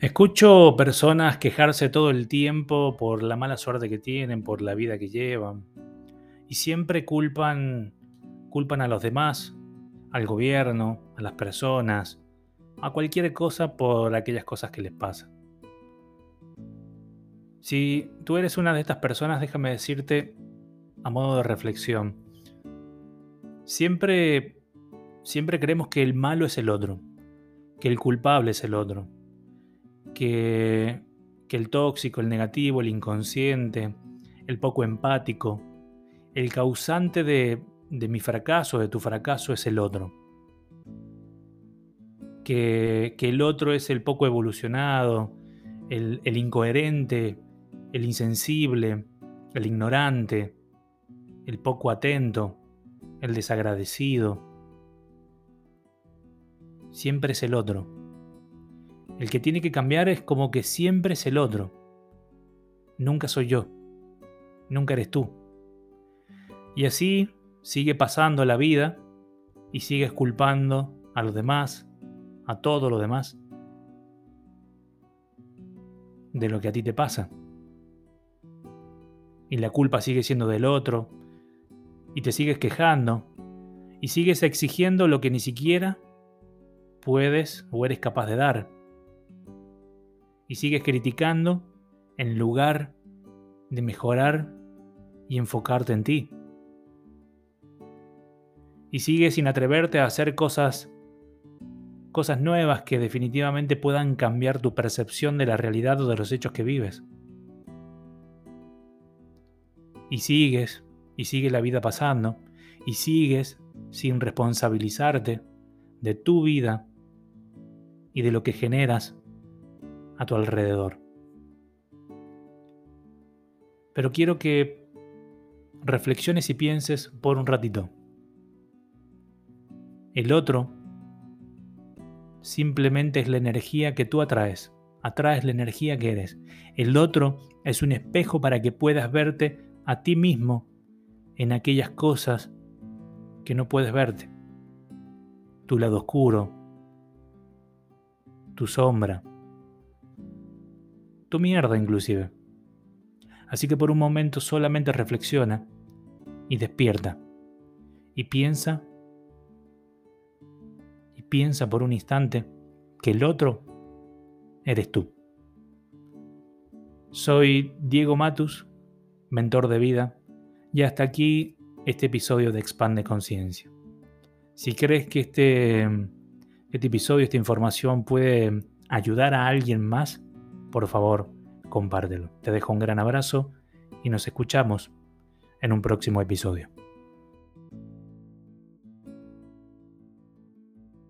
Escucho personas quejarse todo el tiempo por la mala suerte que tienen, por la vida que llevan. Y siempre culpan, culpan a los demás, al gobierno, a las personas, a cualquier cosa por aquellas cosas que les pasan. Si tú eres una de estas personas, déjame decirte a modo de reflexión. Siempre siempre creemos que el malo es el otro, que el culpable es el otro que, el tóxico, el negativo, el inconsciente, el poco empático, el causante de, mi fracaso, de tu fracaso, es el otro. Que, el otro es el poco evolucionado, el, incoherente, el insensible, el ignorante, el poco atento, el desagradecido. Siempre es el otro. El que tiene que cambiar es como que siempre es el otro. Nunca soy yo. Nunca eres tú. Y así sigue pasando la vida y sigues culpando a los demás, a todo lo demás, de lo que a ti te pasa. Y la culpa sigue siendo del otro, y te sigues quejando, y sigues exigiendo lo que ni siquiera puedes o eres capaz de dar y sigues criticando en lugar de mejorar y enfocarte en ti. Y sigues sin atreverte a hacer cosas cosas nuevas que definitivamente puedan cambiar tu percepción de la realidad o de los hechos que vives. Y sigues, y sigue la vida pasando, y sigues sin responsabilizarte de tu vida y de lo que generas a tu alrededor. Pero quiero que reflexiones y pienses por un ratito. El otro simplemente es la energía que tú atraes. Atraes la energía que eres. El otro es un espejo para que puedas verte a ti mismo en aquellas cosas que no puedes verte. Tu lado oscuro, tu sombra, tu mierda inclusive. Así que por un momento solamente reflexiona y despierta y piensa y piensa por un instante que el otro eres tú. Soy Diego Matus, mentor de vida, y hasta aquí este episodio de Expande Conciencia. Si crees que este, este episodio, esta información puede ayudar a alguien más, por favor, compártelo. Te dejo un gran abrazo y nos escuchamos en un próximo episodio.